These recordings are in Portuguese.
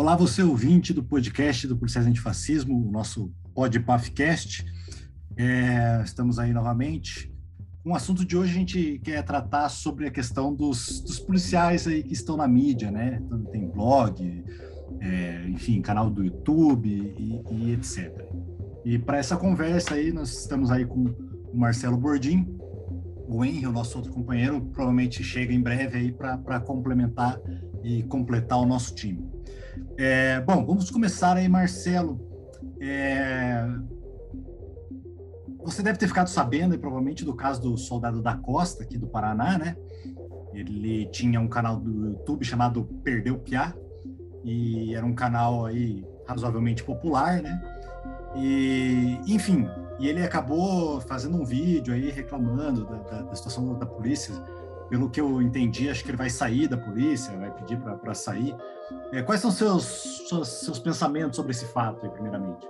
Olá, você ouvinte do podcast do Policiais Antifascismo, o nosso Podpafcast. É, estamos aí novamente. Um assunto de hoje a gente quer tratar sobre a questão dos, dos policiais aí que estão na mídia, né? Então, tem blog, é, enfim, canal do YouTube e, e etc. E para essa conversa aí, nós estamos aí com o Marcelo Bordim, o Henry, o nosso outro companheiro, provavelmente chega em breve aí para complementar e completar o nosso time. É, bom, vamos começar aí, Marcelo. É, você deve ter ficado sabendo, provavelmente, do caso do soldado da Costa, aqui do Paraná, né? Ele tinha um canal do YouTube chamado Perdeu Piá, e era um canal aí razoavelmente popular, né? E, enfim, e ele acabou fazendo um vídeo aí reclamando da, da, da situação da polícia pelo que eu entendi, acho que ele vai sair da polícia, vai pedir para sair. É, quais são seus, seus, seus pensamentos sobre esse fato, aí, primeiramente?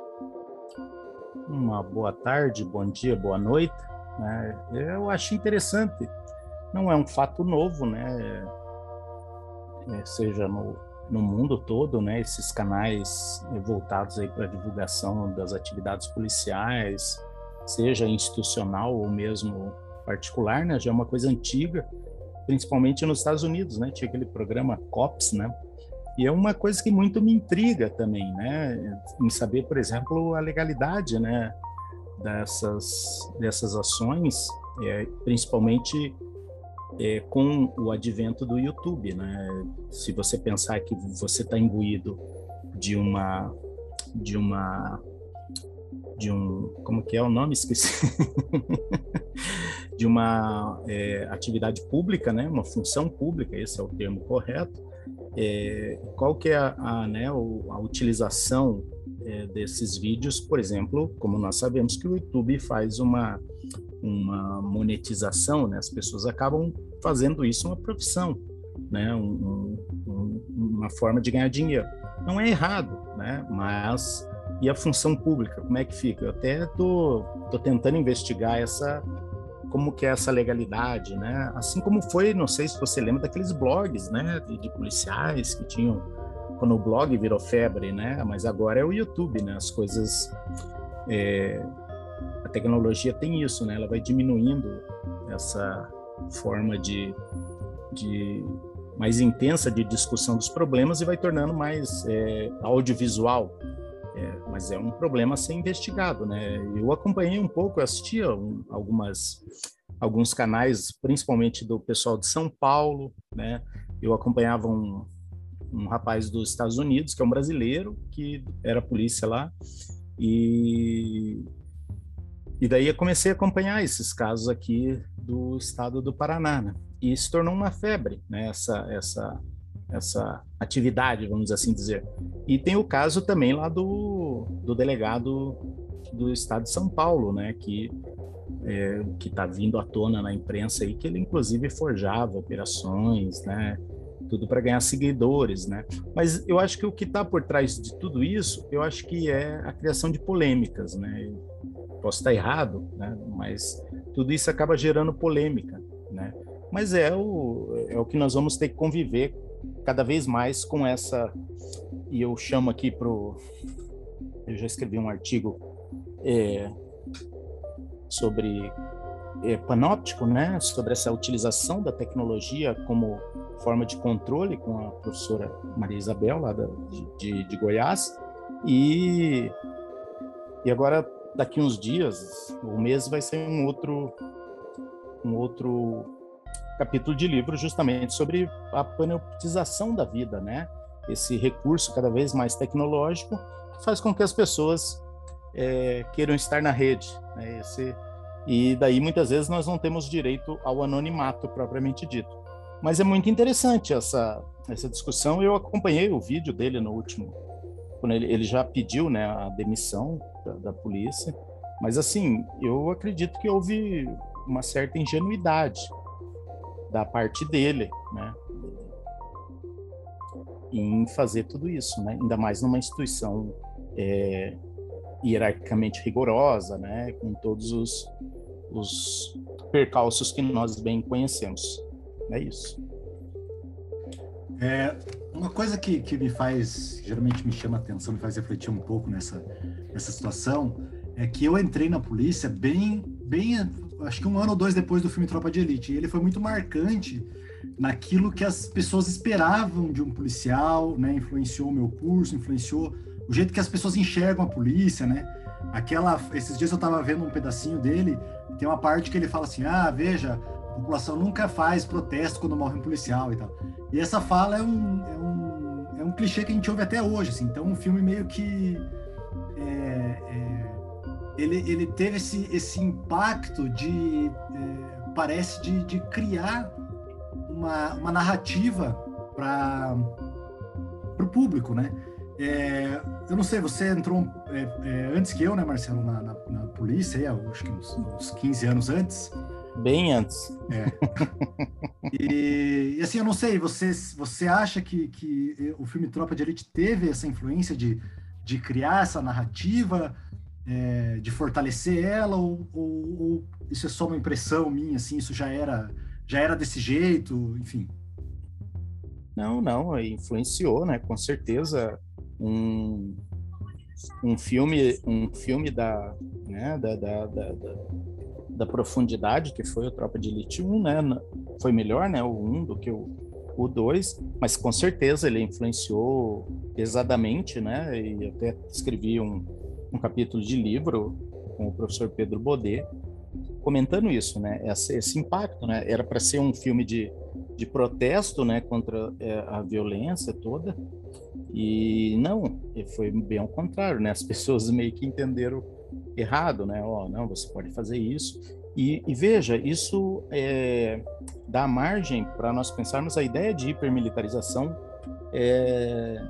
Uma boa tarde, bom dia, boa noite. Né? Eu acho interessante. Não é um fato novo, né? É, seja no, no mundo todo, né? Esses canais voltados aí para divulgação das atividades policiais, seja institucional ou mesmo particular, né? Já é uma coisa antiga principalmente nos Estados Unidos, né? Tinha aquele programa COPS, né? E é uma coisa que muito me intriga também, né? Em saber, por exemplo, a legalidade, né? Dessas, dessas ações, é, principalmente é, com o advento do YouTube, né? Se você pensar que você está imbuído de uma de uma de um como que é o nome esqueci de uma é, atividade pública, né, uma função pública, esse é o termo correto, é, qual que é a, a, né, a utilização é, desses vídeos, por exemplo, como nós sabemos que o YouTube faz uma, uma monetização, né, as pessoas acabam fazendo isso uma profissão, né, um, um, uma forma de ganhar dinheiro. Não é errado, né, mas e a função pública, como é que fica? Eu até tô, tô tentando investigar essa como que é essa legalidade, né? Assim como foi, não sei se você lembra daqueles blogs, né, de, de policiais que tinham quando o blog virou febre, né? Mas agora é o YouTube, né? As coisas, é, a tecnologia tem isso, né? Ela vai diminuindo essa forma de, de mais intensa de discussão dos problemas e vai tornando mais é, audiovisual, é, mas é um problema a ser investigado, né? Eu acompanhei um pouco, eu assistia um, algumas alguns canais, principalmente do pessoal de São Paulo, né? Eu acompanhava um, um rapaz dos Estados Unidos, que é um brasileiro, que era polícia lá, e, e daí eu comecei a acompanhar esses casos aqui do estado do Paraná, né? E se tornou uma febre, né? Essa, essa essa atividade, vamos assim dizer. E tem o caso também lá do, do delegado do estado de São Paulo, né, que é, que está vindo à tona na imprensa aí que ele inclusive forjava operações, né, tudo para ganhar seguidores, né. Mas eu acho que o que está por trás de tudo isso, eu acho que é a criação de polêmicas, né. posso estar errado, né, mas tudo isso acaba gerando polêmica, né. Mas é o, é o que nós vamos ter que conviver cada vez mais com essa e eu chamo aqui pro eu já escrevi um artigo é, sobre é, panóptico, né, sobre essa utilização da tecnologia como forma de controle com a professora Maria Isabel lá da, de, de Goiás. E e agora daqui uns dias, um mês vai ser um outro um outro capítulo de livro justamente sobre a panoptização da vida, né? Esse recurso cada vez mais tecnológico que faz com que as pessoas é, queiram estar na rede. Né? Esse, e daí muitas vezes nós não temos direito ao anonimato propriamente dito. Mas é muito interessante essa essa discussão. Eu acompanhei o vídeo dele no último, quando ele, ele já pediu, né, a demissão da, da polícia. Mas assim, eu acredito que houve uma certa ingenuidade da parte dele, né? Em fazer tudo isso, né? Ainda mais numa instituição é, hierarquicamente rigorosa, né? Com todos os, os percalços que nós bem conhecemos. É isso. É, uma coisa que, que me faz, geralmente me chama atenção, me faz refletir um pouco nessa, nessa situação, é que eu entrei na polícia bem, bem, acho que um ano ou dois depois do filme Tropa de Elite, e ele foi muito marcante naquilo que as pessoas esperavam de um policial, né? Influenciou o meu curso, influenciou o jeito que as pessoas enxergam a polícia, né? Aquela, esses dias eu estava vendo um pedacinho dele, tem uma parte que ele fala assim: "Ah, veja, a população nunca faz protesto quando morre um policial e tal". E essa fala é um, é um, é um clichê que a gente ouve até hoje, assim. Então, um filme meio que é, é, ele, ele teve esse, esse impacto de é, parece de, de criar uma, uma narrativa para o público, né? É, eu não sei, você entrou é, é, antes que eu, né, Marcelo, na, na, na polícia, aí, acho que uns, uns 15 anos antes. Bem antes. É. E, e, assim, eu não sei, você, você acha que, que o filme Tropa de Elite teve essa influência de, de criar essa narrativa, é, de fortalecer ela, ou, ou, ou, isso é só uma impressão minha, assim, isso já era, já era desse jeito, enfim? Não, não, influenciou, né? Com certeza um, um filme, um filme da, né, da, da, da, da, profundidade que foi o Tropa de Elite 1, né? Foi melhor, né? O 1 do que o, o 2, mas com certeza ele influenciou pesadamente, né? E até escrevi um, um capítulo de livro com o professor Pedro Bodet comentando isso, né? Esse, esse impacto, né? Era para ser um filme de, de protesto, né? Contra é, a violência toda, e não, foi bem ao contrário, né? As pessoas meio que entenderam errado, né? Ó, oh, não, você pode fazer isso. E, e veja, isso é, dá margem para nós pensarmos a ideia de hipermilitarização é,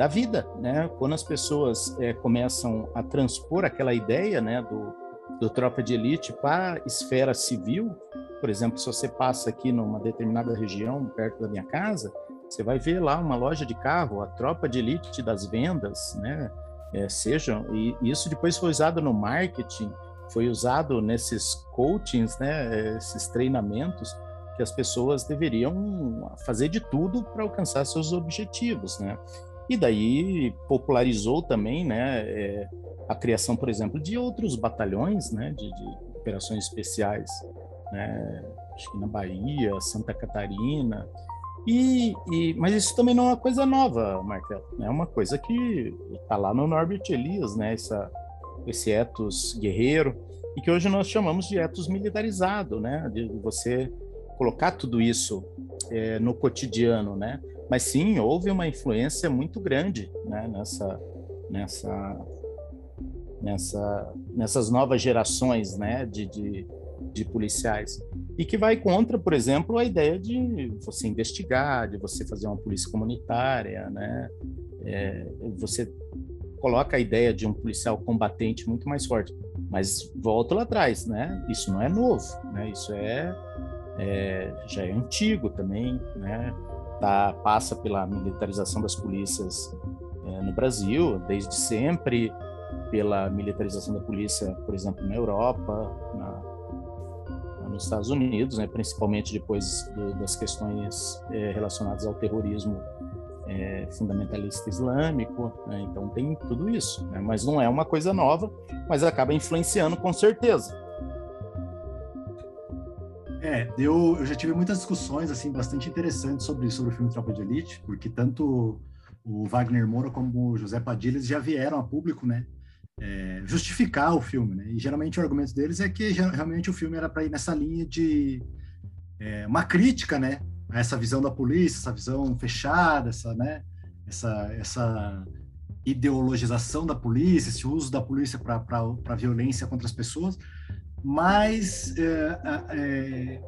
da vida, né? Quando as pessoas é, começam a transpor aquela ideia, né, do, do tropa de elite para a esfera civil, por exemplo, se você passa aqui numa determinada região perto da minha casa, você vai ver lá uma loja de carro, a tropa de elite das vendas, né? É, sejam, e isso depois foi usado no marketing, foi usado nesses coachings, né? Esses treinamentos que as pessoas deveriam fazer de tudo para alcançar seus objetivos, né? E daí popularizou também, né? É, a criação, por exemplo, de outros batalhões, né? De, de operações especiais, né? Acho que na Bahia, Santa Catarina, e, e, mas isso também não é uma coisa nova, Marcelo. É uma coisa que está lá no Norbert Elias, né? Essa, esse ethos guerreiro, e que hoje nós chamamos de ethos militarizado, né? De você colocar tudo isso é, no cotidiano, né? Mas sim, houve uma influência muito grande né? nessa, nessa, nessa, nessas novas gerações, né? de, de de policiais e que vai contra, por exemplo, a ideia de você investigar, de você fazer uma polícia comunitária, né? É, você coloca a ideia de um policial combatente muito mais forte, mas volta lá atrás, né? Isso não é novo, né? Isso é, é já é antigo também, né? Tá, passa pela militarização das polícias é, no Brasil desde sempre, pela militarização da polícia, por exemplo, na Europa, na, nos Estados Unidos, né, principalmente depois do, das questões é, relacionadas ao terrorismo é, fundamentalista islâmico. Né, então tem tudo isso, né, mas não é uma coisa nova, mas acaba influenciando com certeza. É, eu, eu já tive muitas discussões assim bastante interessantes sobre, sobre o filme Tropa de Elite, porque tanto o Wagner Moura como o José Padilha já vieram a público, né, é, justificar o filme, né? E geralmente o argumento deles é que realmente o filme era para ir nessa linha de é, uma crítica, né? A essa visão da polícia, essa visão fechada, essa, né? Essa, essa ideologização da polícia, esse uso da polícia para violência contra as pessoas. Mas é, é,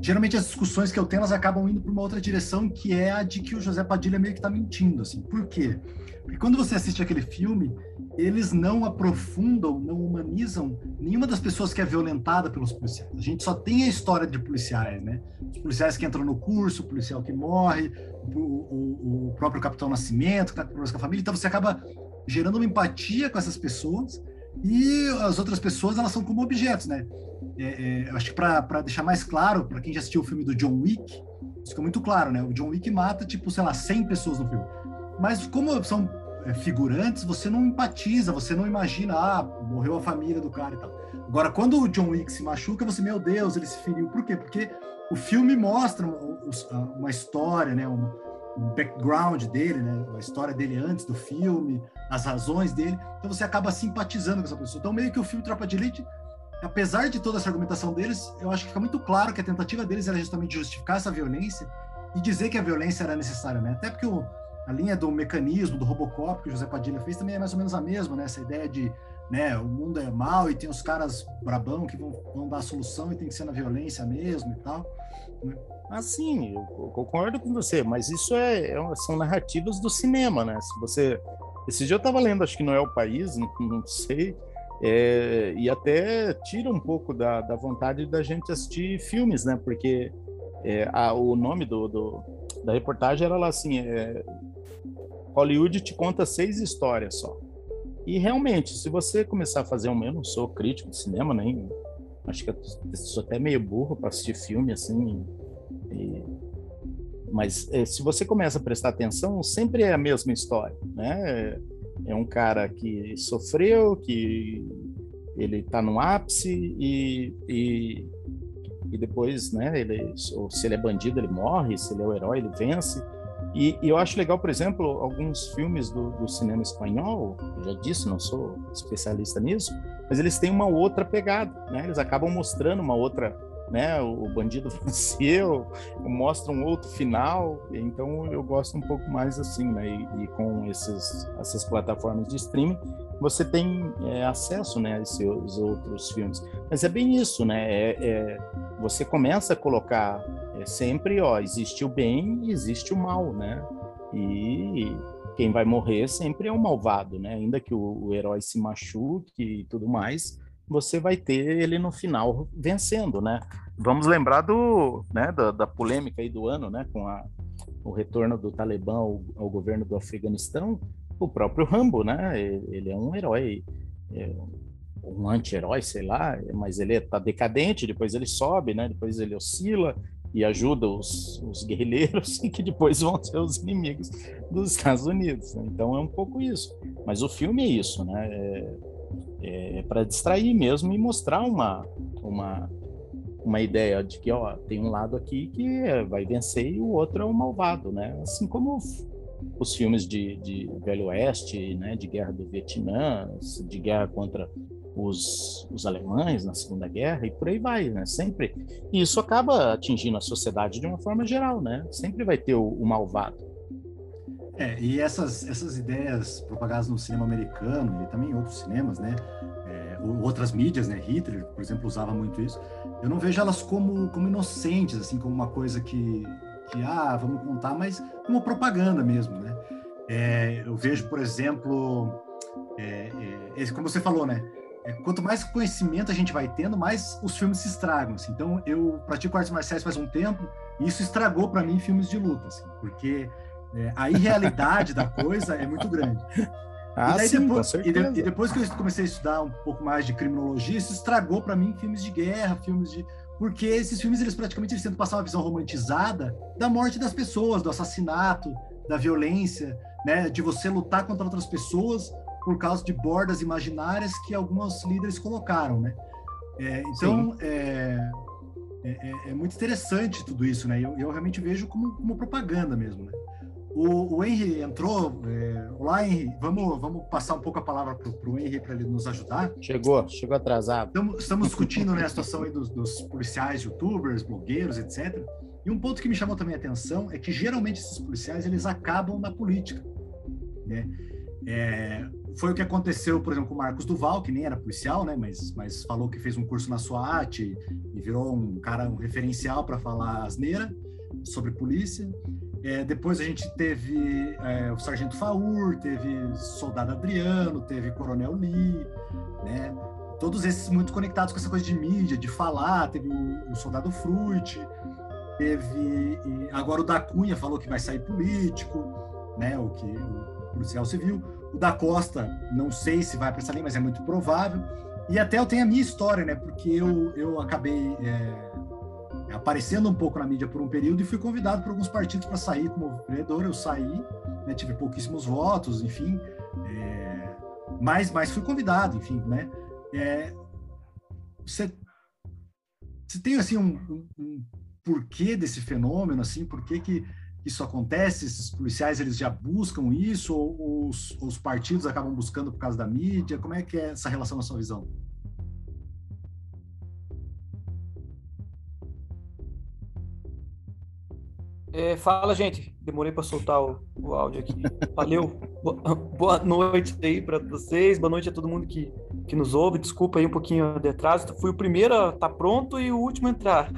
geralmente as discussões que eu tenho elas acabam indo para uma outra direção, que é a de que o José Padilha meio que está mentindo, assim. Por quê? Porque quando você assiste aquele filme, eles não aprofundam, não humanizam nenhuma das pessoas que é violentada pelos policiais. A gente só tem a história de policiais, né? Os policiais que entram no curso, o policial que morre, o, o, o próprio Capitão Nascimento, que está com a família. Então você acaba gerando uma empatia com essas pessoas e as outras pessoas elas são como objetos, né? É, é, acho que para deixar mais claro para quem já assistiu o filme do John Wick, Isso fica muito claro, né? O John Wick mata, tipo, sei lá, 100 pessoas no filme. Mas como são é, figurantes, você não empatiza, você não imagina, ah, morreu a família do cara e tal. Agora, quando o John Wick se machuca, você, meu Deus, ele se feriu. Por quê? Porque o filme mostra uma história, né? Um, background dele, né? A história dele antes do filme, as razões dele. Então você acaba simpatizando com essa pessoa. Então meio que o filme Tropa de Elite, apesar de toda essa argumentação deles, eu acho que fica muito claro que a tentativa deles era justamente justificar essa violência e dizer que a violência era necessária, né? Até porque o, a linha do mecanismo do Robocop que o José Padilha fez também é mais ou menos a mesma, né? Essa ideia de, né, o mundo é mal e tem os caras brabão que vão, vão dar a solução e tem que ser na violência mesmo e tal. Né? Assim, eu concordo com você, mas isso é, é, são narrativas do cinema, né? Se você, esse dia eu estava lendo, acho que não é o país, não, não sei, é, e até tira um pouco da, da vontade da gente assistir filmes, né? Porque é, a, o nome do, do, da reportagem era lá assim: é, Hollywood te conta seis histórias só. E realmente, se você começar a fazer um, eu não sou crítico de cinema, nem acho que eu sou até meio burro para assistir filme assim. E, mas é, se você começa a prestar atenção, sempre é a mesma história, né? É um cara que sofreu, que ele está no ápice e, e, e depois, né? Ele, se ele é bandido, ele morre. Se ele é o herói, ele vence. E, e, eu acho legal, por exemplo, alguns filmes do, do, cinema espanhol, eu já disse, não sou especialista nisso, mas eles têm uma outra pegada, né? Eles acabam mostrando uma outra, né? O, bandido venceu, mostram um outro final, então eu gosto um pouco mais assim, né? E, e com esses, essas plataformas de streaming, você tem é, acesso, né, a esses outros filmes. Mas é bem isso, né? É, é, você começa a colocar é sempre, ó, existe o bem e existe o mal, né? E quem vai morrer sempre é o malvado, né? Ainda que o, o herói se machuque e tudo mais, você vai ter ele no final vencendo, né? Vamos lembrar do, né, da, da polêmica aí do ano, né, com a, o retorno do Talibã ao, ao governo do Afeganistão, o próprio Rambo, né? Ele é um herói, é um anti-herói, sei lá, mas ele está decadente, depois ele sobe, né? Depois ele oscila, e ajuda os, os guerrilheiros que depois vão ser os inimigos dos Estados Unidos. Né? Então é um pouco isso. Mas o filme é isso, né? É, é para distrair mesmo e mostrar uma, uma, uma ideia de que ó, tem um lado aqui que vai vencer e o outro é o malvado, né? Assim como os filmes de, de Velho Oeste, né? De guerra do Vietnã, de guerra contra os, os alemães na Segunda Guerra e por aí vai, né? Sempre. E isso acaba atingindo a sociedade de uma forma geral, né? Sempre vai ter o, o malvado. É, e essas, essas ideias propagadas no cinema americano e também em outros cinemas, né? Outras mídias, né? Hitler, por exemplo, usava muito isso. Eu não vejo elas como, como inocentes, assim, como uma coisa que, que, ah, vamos contar, mas como propaganda mesmo, né? É, eu vejo, por exemplo, é, é, como você falou, né? é, quanto mais conhecimento a gente vai tendo, mais os filmes se estragam. Assim. Então, eu pratico artes marciais faz um tempo e isso estragou para mim filmes de luta, assim, porque é, a irrealidade da coisa é muito grande. Ah, e, sim, depois, e, de, e, depois que eu comecei a estudar um pouco mais de criminologia, isso estragou para mim filmes de guerra, filmes de porque esses filmes eles praticamente eles tentam passar uma visão romantizada da morte das pessoas, do assassinato, da violência, né, de você lutar contra outras pessoas por causa de bordas imaginárias que alguns líderes colocaram, né? É, então, é, é, é, é, muito interessante tudo isso, né? Eu, eu realmente vejo como, como propaganda mesmo, né? O, o Henry entrou. É, olá, Henry. Vamos, vamos passar um pouco a palavra para o Henry para ele nos ajudar. Chegou, chegou atrasado. Estamos, estamos discutindo né, a situação dos, dos, policiais, youtubers, blogueiros, etc. E um ponto que me chamou também a atenção é que geralmente esses policiais eles acabam na política. Né? É, foi o que aconteceu, por exemplo, com o Marcos Duval, que nem era policial, né, mas, mas falou que fez um curso na SWAT e, e virou um cara, um referencial para falar asneira sobre polícia. É, depois a gente teve é, o Sargento Faur, teve Soldado Adriano, teve Coronel Lee, né? Todos esses muito conectados com essa coisa de mídia, de falar. Teve o, o Soldado Fruit, teve agora o da Cunha falou que vai sair político, né? O que o policial civil. O da Costa, não sei se vai para essa linha, mas é muito provável. E até eu tenho a minha história, né? Porque eu, eu acabei. É, aparecendo um pouco na mídia por um período e fui convidado por alguns partidos para sair como vereador. Eu saí, né, tive pouquíssimos votos, enfim, é, mas, mas fui convidado, enfim, né? É, você, você tem assim um, um, um, porquê desse fenômeno, assim, por que que isso acontece? Esses policiais eles já buscam isso ou, ou os, os partidos acabam buscando por causa da mídia? Como é que é essa relação na sua visão? É, fala, gente. Demorei para soltar o, o, áudio aqui. Valeu. Boa noite aí para vocês. Boa noite a todo mundo que, que nos ouve. Desculpa aí um pouquinho de atraso. Fui o primeiro a estar tá pronto e o último a entrar.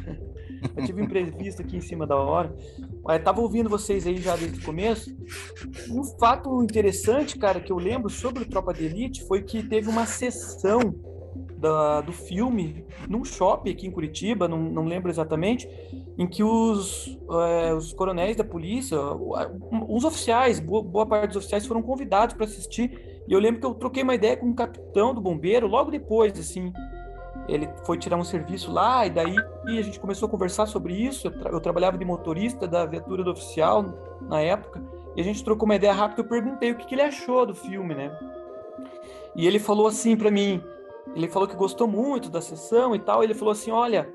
Eu tive um imprevisto aqui em cima da hora. Mas tava ouvindo vocês aí já desde o começo. Um fato interessante, cara, que eu lembro sobre o Tropa de Elite foi que teve uma sessão da, do filme num shopping aqui em Curitiba, não, não lembro exatamente, em que os, é, os coronéis da polícia, uns oficiais, boa, boa parte dos oficiais foram convidados para assistir. E eu lembro que eu troquei uma ideia com um capitão do bombeiro logo depois, assim. Ele foi tirar um serviço lá, e daí a gente começou a conversar sobre isso. Eu, tra eu trabalhava de motorista da viatura do oficial na época, e a gente trocou uma ideia rápida. Eu perguntei o que, que ele achou do filme, né? E ele falou assim para mim: ele falou que gostou muito da sessão e tal. Ele falou assim: olha,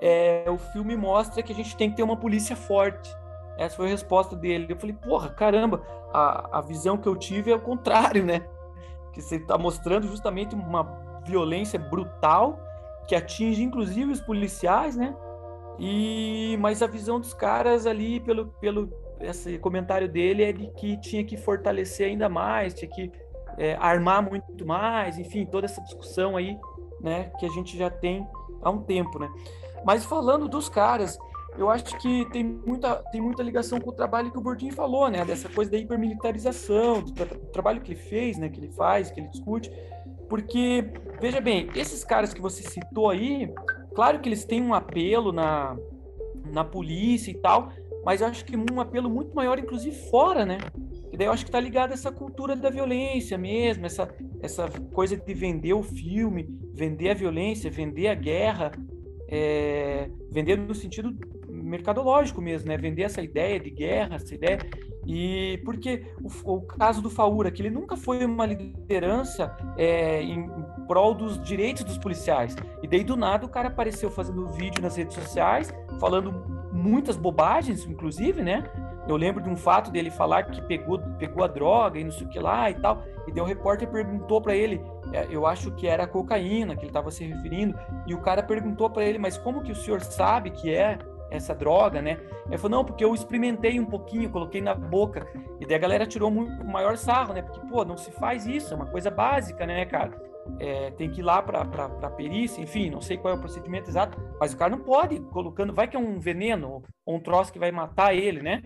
é, o filme mostra que a gente tem que ter uma polícia forte. Essa foi a resposta dele. Eu falei, porra, caramba, a, a visão que eu tive é o contrário, né? Que você está mostrando justamente uma violência brutal que atinge inclusive os policiais, né? E mas a visão dos caras ali pelo pelo esse comentário dele é de que tinha que fortalecer ainda mais, tinha que é, armar muito mais, enfim, toda essa discussão aí, né, que a gente já tem há um tempo, né? Mas falando dos caras, eu acho que tem muita, tem muita ligação com o trabalho que o Bordinho falou, né? Dessa coisa da hipermilitarização, do, tra do trabalho que ele fez, né? Que ele faz, que ele discute. Porque, veja bem, esses caras que você citou aí, claro que eles têm um apelo na, na polícia e tal, mas eu acho que um apelo muito maior, inclusive fora, né? Daí eu acho que tá ligado essa cultura da violência mesmo, essa, essa coisa de vender o filme, vender a violência, vender a guerra, é, vender no sentido mercadológico mesmo, né? Vender essa ideia de guerra, essa ideia. E porque o, o caso do Faura, que ele nunca foi uma liderança é, em prol dos direitos dos policiais. E daí do nada o cara apareceu fazendo vídeo nas redes sociais, falando muitas bobagens, inclusive, né? Eu lembro de um fato dele falar que pegou, pegou a droga e não sei o que lá e tal. E daí o repórter perguntou para ele, é, eu acho que era cocaína que ele estava se referindo, e o cara perguntou para ele, mas como que o senhor sabe que é essa droga, né? Ele falou, não, porque eu experimentei um pouquinho, coloquei na boca. E daí a galera tirou muito maior sarro, né? Porque, pô, não se faz isso, é uma coisa básica, né, cara? É, tem que ir lá para a perícia, enfim, não sei qual é o procedimento exato, mas o cara não pode colocando, vai que é um veneno ou um troço que vai matar ele, né?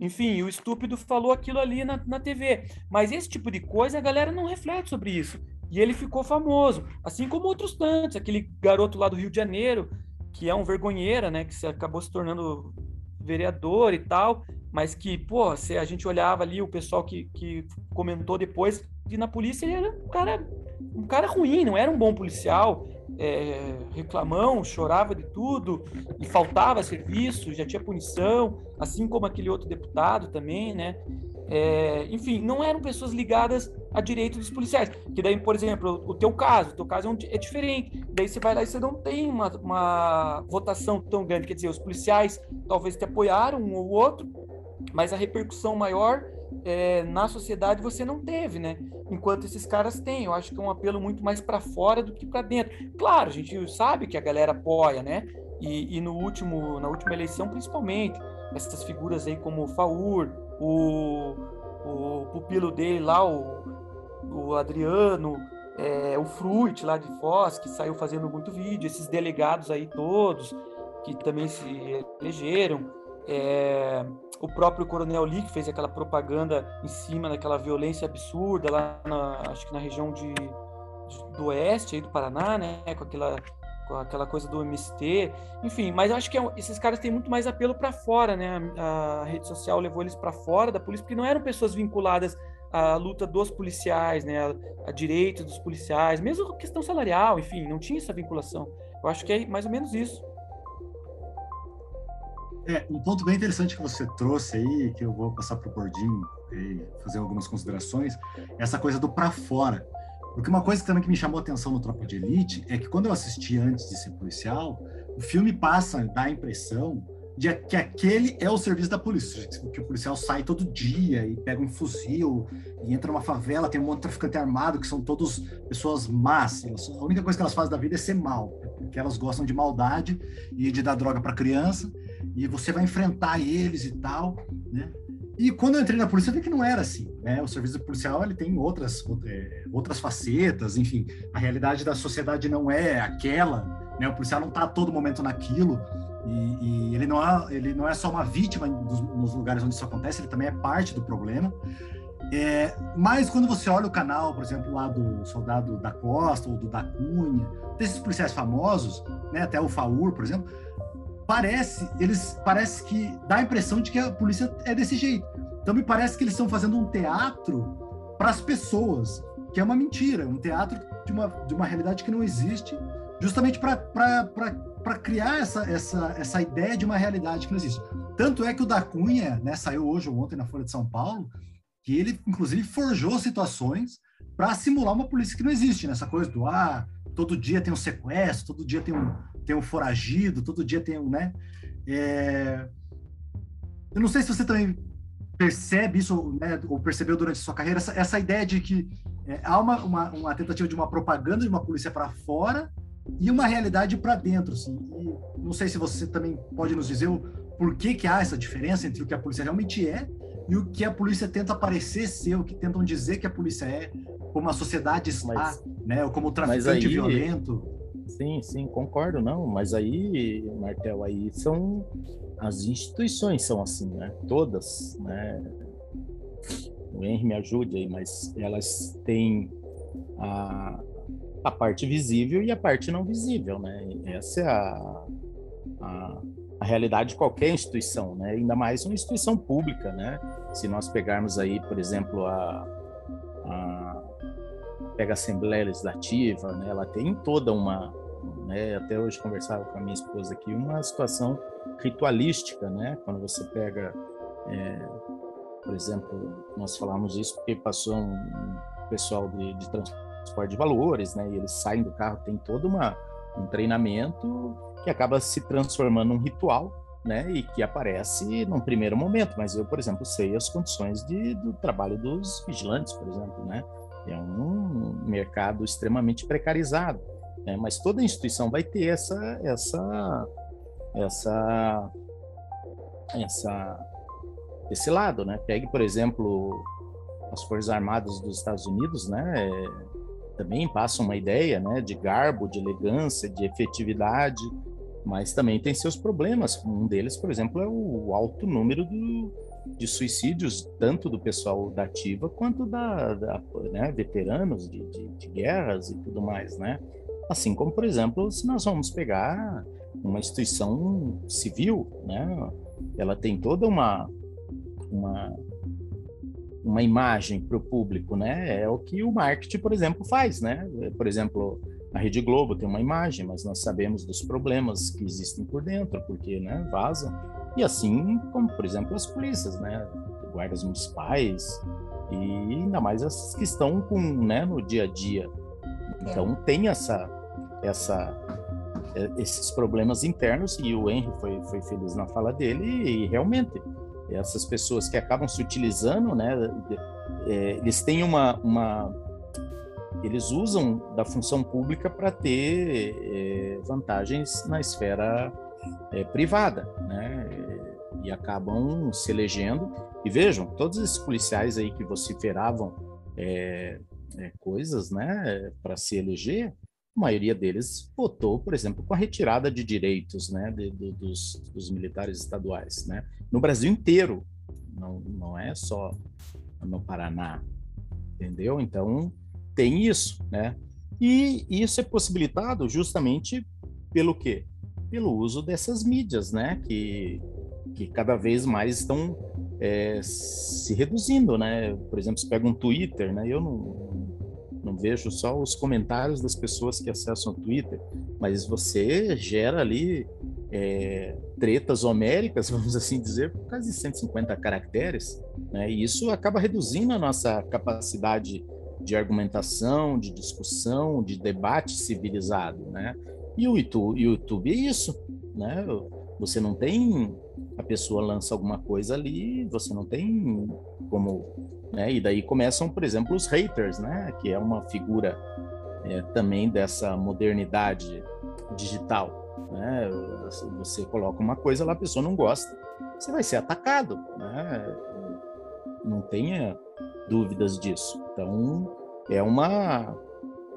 Enfim, o estúpido falou aquilo ali na, na TV. Mas esse tipo de coisa a galera não reflete sobre isso. E ele ficou famoso, assim como outros tantos. Aquele garoto lá do Rio de Janeiro, que é um vergonheira, né? Que se acabou se tornando vereador e tal. Mas que, pô, se a gente olhava ali o pessoal que, que comentou depois, que na polícia ele era um cara, um cara ruim, não era um bom policial é, reclamão, chorava de tudo e faltava serviço, já tinha punição, assim como aquele outro deputado também, né? É, enfim, não eram pessoas ligadas a direito dos policiais. Que daí, por exemplo, o teu caso, o teu caso é, é diferente. Daí você vai lá e você não tem uma, uma votação tão grande. Quer dizer, os policiais talvez te apoiaram um ou outro, mas a repercussão maior é, na sociedade você não teve, né? Enquanto esses caras têm. Eu acho que é um apelo muito mais para fora do que para dentro. Claro, a gente sabe que a galera apoia, né? E, e, no último, na última eleição, principalmente, essas figuras aí como o Faur, o, o pupilo dele lá, o, o Adriano, é, o Fruit lá de Foz, que saiu fazendo muito vídeo, esses delegados aí todos, que também se elegeram. É, o próprio Coronel Lee, que fez aquela propaganda em cima daquela violência absurda lá, na, acho que na região de, de, do oeste aí do Paraná, né, com aquela, com aquela coisa do MST, enfim, mas eu acho que é, esses caras têm muito mais apelo para fora, né, a, a, rede social levou eles para fora da polícia, porque não eram pessoas vinculadas à luta dos policiais, né, a, a direitos dos policiais, mesmo questão salarial, enfim, não tinha essa vinculação. Eu acho que é mais ou menos isso. É, um ponto bem interessante que você trouxe aí, que eu vou passar para o Bordinho e fazer algumas considerações, é essa coisa do para fora. Porque uma coisa também que me chamou a atenção no Tropa de Elite é que quando eu assisti antes de ser policial, o filme passa, dá a impressão de que aquele é o serviço da polícia, que o policial sai todo dia e pega um fuzil e entra numa favela, tem um monte de traficante armado que são todos pessoas más. A única coisa que elas fazem da vida é ser mal, porque elas gostam de maldade e de dar droga para criança e você vai enfrentar eles e tal, né? E quando eu entrei na polícia, eu vi que não era assim, né? O serviço policial, ele tem outras, é, outras facetas, enfim, a realidade da sociedade não é aquela, né? O policial não está a todo momento naquilo, e, e, ele, não é, ele não é só uma vítima dos, nos lugares onde isso acontece, ele também é parte do problema. É, mas quando você olha o canal, por exemplo, lá do Soldado da Costa ou do da Cunha, desses policiais famosos, né, até o Faur, por exemplo, parece, eles parece que dá a impressão de que a polícia é desse jeito. Então me parece que eles estão fazendo um teatro para as pessoas, que é uma mentira, um teatro de uma, de uma realidade que não existe, justamente para criar essa, essa, essa ideia de uma realidade que não existe. Tanto é que o da Cunha, né, saiu hoje ou ontem na Folha de São Paulo, que ele inclusive forjou situações para simular uma polícia que não existe, nessa né? coisa do ah, todo dia tem um sequestro, todo dia tem um, tem um foragido, todo dia tem um, né? É... Eu não sei se você também percebe isso, né, ou percebeu durante a sua carreira, essa, essa ideia de que é, há uma, uma, uma, tentativa de uma propaganda de uma polícia para fora e uma realidade para dentro, assim. E não sei se você também pode nos dizer o por que, há essa diferença entre o que a polícia realmente é e o que a polícia tenta parecer ser, o que tentam dizer que a polícia é, como a sociedade está, mas, né, ou como traficante aí, violento. Sim, sim, concordo, não, mas aí, Martel, aí são as instituições são assim, né? Todas, né? O Henry me ajude aí, mas elas têm a, a parte visível e a parte não visível, né? Essa é a, a, a realidade de qualquer instituição, né? Ainda mais uma instituição pública, né? Se nós pegarmos aí, por exemplo, a, a pega a Assembleia Legislativa, né? Ela tem toda uma né? Até hoje conversava com a minha esposa aqui, uma situação ritualística, né? Quando você pega, é, por exemplo, nós falamos isso porque passou um pessoal de, de transporte de valores, né? E eles saem do carro, tem todo uma, um treinamento que acaba se transformando num ritual, né? E que aparece num primeiro momento. Mas eu, por exemplo, sei as condições de, do trabalho dos vigilantes, por exemplo, né? É um mercado extremamente precarizado né? Mas toda instituição vai ter essa, essa, essa, essa, esse lado, né? Pegue, por exemplo, as Forças Armadas dos Estados Unidos, né? É, também passam uma ideia, né? De garbo, de elegância, de efetividade, mas também tem seus problemas. Um deles, por exemplo, é o alto número do, de suicídios, tanto do pessoal da ativa quanto da, da né, veteranos de, de, de, guerras e tudo mais, né? Assim como, por exemplo, se nós vamos pegar uma instituição civil, né? Ela tem toda uma uma uma imagem para o público, né? É o que o marketing, por exemplo, faz, né? Por exemplo, a Rede Globo tem uma imagem, mas nós sabemos dos problemas que existem por dentro, porque, né, vazam. E assim como, por exemplo, as polícias, né? Guardas municipais e ainda mais as que estão com, né, no dia a dia. Então tem essa essa, é, esses problemas internos, e o Henry foi, foi feliz na fala dele, e realmente, essas pessoas que acabam se utilizando, né, é, eles têm uma, uma. Eles usam da função pública para ter é, vantagens na esfera é, privada, né, e acabam se elegendo. E vejam, todos esses policiais aí que vociferavam é, é, coisas, né, para se eleger, a maioria deles votou, por exemplo, com a retirada de direitos né, de, de, dos, dos, militares estaduais. Né? No Brasil inteiro, não, não é só no Paraná, entendeu? Então, tem isso, né? E isso é possibilitado justamente pelo quê? Pelo uso dessas mídias, né? Que, que cada vez mais estão é, se reduzindo, né? Por exemplo, se pega um Twitter, né? Eu não, não vejo só os comentários das pessoas que acessam o Twitter, mas você gera ali é, tretas homéricas, vamos assim dizer, por de 150 caracteres, né? E isso acaba reduzindo a nossa capacidade de argumentação, de discussão, de debate civilizado, né? E o YouTube, é isso, né? Você não tem a pessoa lança alguma coisa ali, você não tem como, né? E daí começam, por exemplo, os haters, né? Que é uma figura é, também dessa modernidade digital, né? Você coloca uma coisa lá, a pessoa não gosta, você vai ser atacado, né? Não tenha dúvidas disso. Então é uma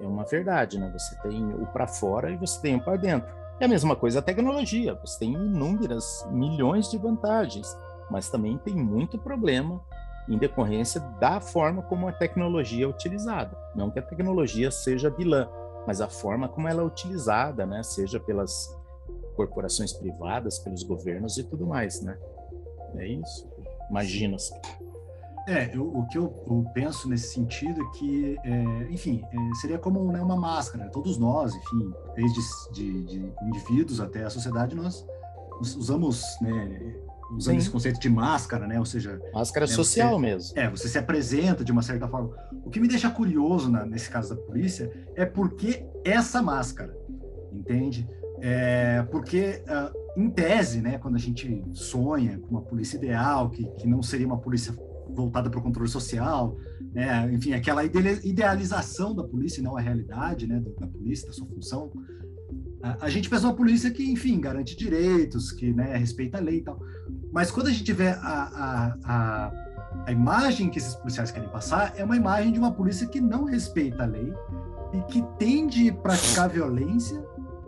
é uma verdade, né? Você tem o para fora e você tem o para dentro. É a mesma coisa a tecnologia. Você tem inúmeras milhões de vantagens, mas também tem muito problema em decorrência da forma como a tecnologia é utilizada. Não que a tecnologia seja vilã, mas a forma como ela é utilizada, né? Seja pelas corporações privadas, pelos governos e tudo mais, né? É isso. Imagina-se. É, eu, o que eu, eu, penso nesse sentido é que, é, enfim, é, seria como né, uma máscara. Todos nós, enfim, desde de, de indivíduos até a sociedade, nós, usamos, né, usando Sim. esse conceito de máscara, né? Ou seja, máscara né, social você, mesmo. É, você se apresenta de uma certa forma. O que me deixa curioso na, nesse caso da polícia é porque essa máscara, entende? É, porque uh, em tese, né, quando a gente sonha com uma polícia ideal, que, que não seria uma polícia voltada para o controle social, né? enfim, aquela idealização da polícia, não a realidade né, da polícia, da sua função. A, a gente pensa uma polícia que, enfim, garante direitos, que né, respeita a lei e tal. Mas quando a gente vê a, a, a, a imagem que esses policiais querem passar, é uma imagem de uma polícia que não respeita a lei e que tende a praticar violência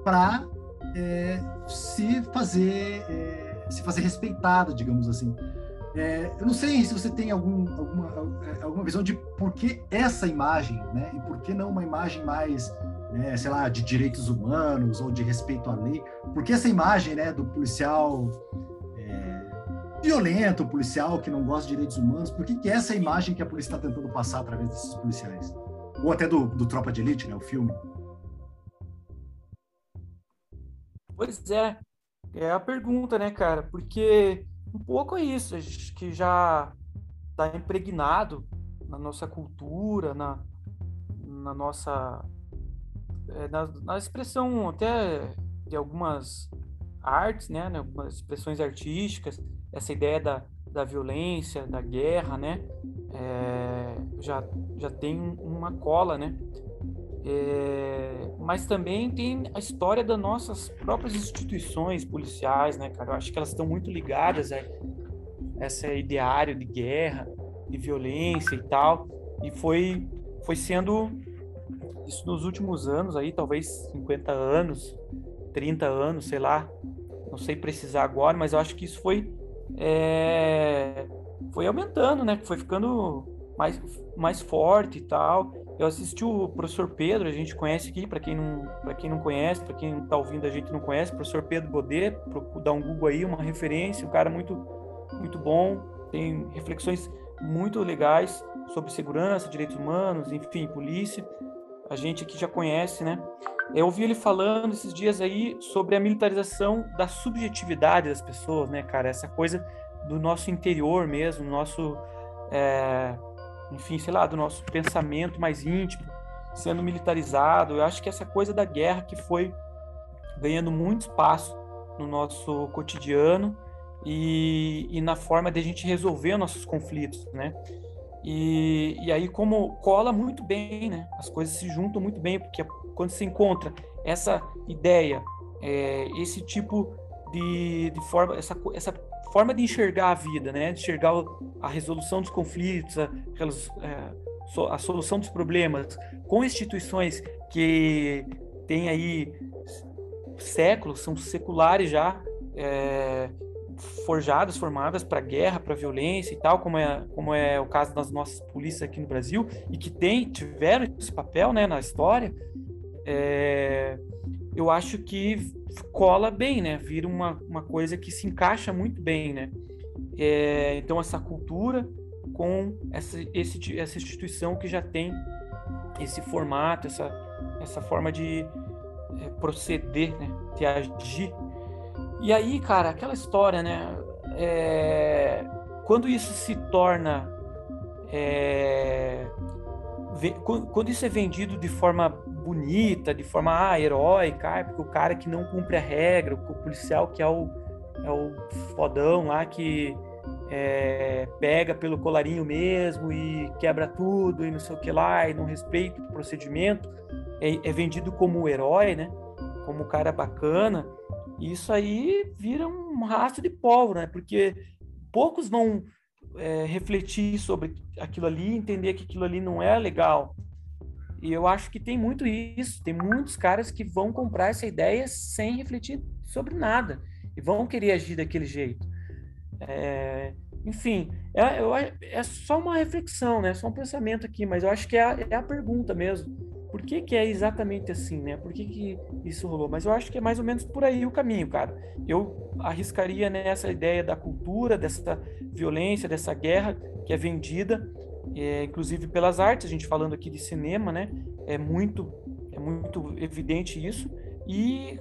para é, se fazer é, se fazer respeitada, digamos assim. É, eu não sei se você tem algum, alguma, é, alguma visão de por que essa imagem, né? E por que não uma imagem mais, né, sei lá, de direitos humanos ou de respeito à lei? Por que essa imagem, né, do policial é, violento, policial que não gosta de direitos humanos? Por que, que é essa imagem que a polícia está tentando passar através desses policiais? Ou até do, do Tropa de Elite, né, o filme? Pois é, é a pergunta, né, cara? Porque um pouco é isso, que já está impregnado na nossa cultura, na, na nossa. É, na, na, expressão até de algumas artes, né, né, algumas expressões artísticas, essa ideia da, da violência, da guerra, né, é, já, já tem uma cola, né, é, mas também tem a história das nossas próprias instituições policiais, né, cara? Eu acho que elas estão muito ligadas a esse ideário de guerra, de violência e tal. E foi, foi sendo isso nos últimos anos aí, talvez 50 anos, 30 anos, sei lá, não sei precisar agora, mas eu acho que isso foi é, foi aumentando, né? Foi ficando mais, mais forte e tal. Eu assisti o professor Pedro, a gente conhece aqui, para quem não, para quem não conhece, para quem está ouvindo a gente não conhece, professor Pedro Bodet, dá um Google aí, uma referência, um cara muito muito bom, tem reflexões muito legais sobre segurança, direitos humanos, enfim, polícia. A gente aqui já conhece, né? Eu ouvi ele falando esses dias aí sobre a militarização da subjetividade das pessoas, né, cara? Essa coisa do nosso interior mesmo, nosso é, enfim, sei lá, do nosso pensamento mais íntimo sendo militarizado. Eu acho que essa coisa da guerra que foi ganhando muito espaço no nosso cotidiano e, e na forma de a gente resolver nossos conflitos, né? E, e aí como cola muito bem, né? As coisas se juntam muito bem porque quando se encontra essa ideia, é, esse tipo de, de forma, essa, essa forma de enxergar a vida, né? De enxergar a resolução dos conflitos, a, é, a solução dos problemas, com instituições que têm aí séculos, são seculares já, é, forjadas, formadas para guerra, para violência e tal, como é, como é o caso das nossas polícias aqui no Brasil, e que tem, tiveram esse papel né, na história, é, eu acho que cola bem, né? Vira uma, uma coisa que se encaixa muito bem, né? É, então, essa cultura com essa, esse, essa instituição que já tem esse formato, essa, essa forma de é, proceder, né? de agir. E aí, cara, aquela história, né? É, quando isso se torna. É, quando isso é vendido de forma bonita, de forma ah, heróica, ah, porque o cara que não cumpre a regra, o policial que é o, é o fodão lá que é, pega pelo colarinho mesmo e quebra tudo e não sei o que lá e não respeita o procedimento, é, é vendido como herói, né? Como cara bacana. Isso aí vira um rastro de pólvora, né? Porque poucos vão é, refletir sobre aquilo ali, entender que aquilo ali não é legal. E eu acho que tem muito isso. Tem muitos caras que vão comprar essa ideia sem refletir sobre nada e vão querer agir daquele jeito. É, enfim, é, é, só uma reflexão, né? Só um pensamento aqui, mas eu acho que é a, é a pergunta mesmo. Por que, que é exatamente assim, né? Por que, que isso rolou? Mas eu acho que é mais ou menos por aí o caminho, cara. Eu arriscaria nessa ideia da cultura, dessa violência, dessa guerra que é vendida, é, inclusive pelas artes. A gente falando aqui de cinema, né? É muito, é muito evidente isso. E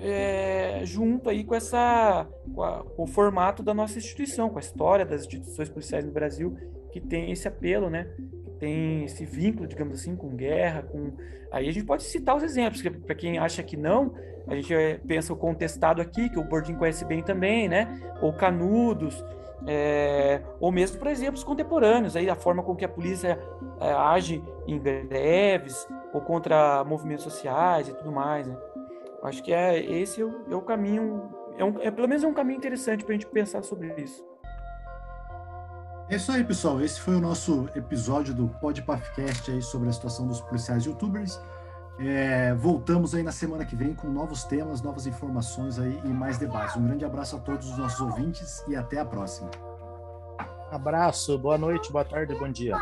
é, junto aí com essa com, a, com, o formato da nossa instituição, com a história das instituições policiais no Brasil que tem esse apelo, né? Que tem esse vínculo, digamos assim, com guerra, com aí a gente pode citar os exemplos, para quem acha que não, a gente é, pensa o contestado aqui, que o Bordinho conhece bem também, né? Ou Canudos, é, ou mesmo por exemplos contemporâneos, aí a forma com que a polícia é, age em greves ou contra movimentos sociais e tudo mais, né? Acho que é esse é o, é o caminho, é, um, é pelo menos é um caminho interessante para a gente pensar sobre isso. É isso aí, pessoal. Esse foi o nosso episódio do Podpafcast aí sobre a situação dos policiais youtubers. É, voltamos aí na semana que vem com novos temas, novas informações aí e mais debates. Um grande abraço a todos os nossos ouvintes e até a próxima. Abraço, boa noite, boa tarde, bom dia.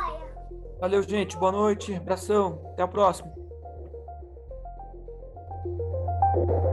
Valeu, gente. Boa noite, abração. Até a próxima. Thank you.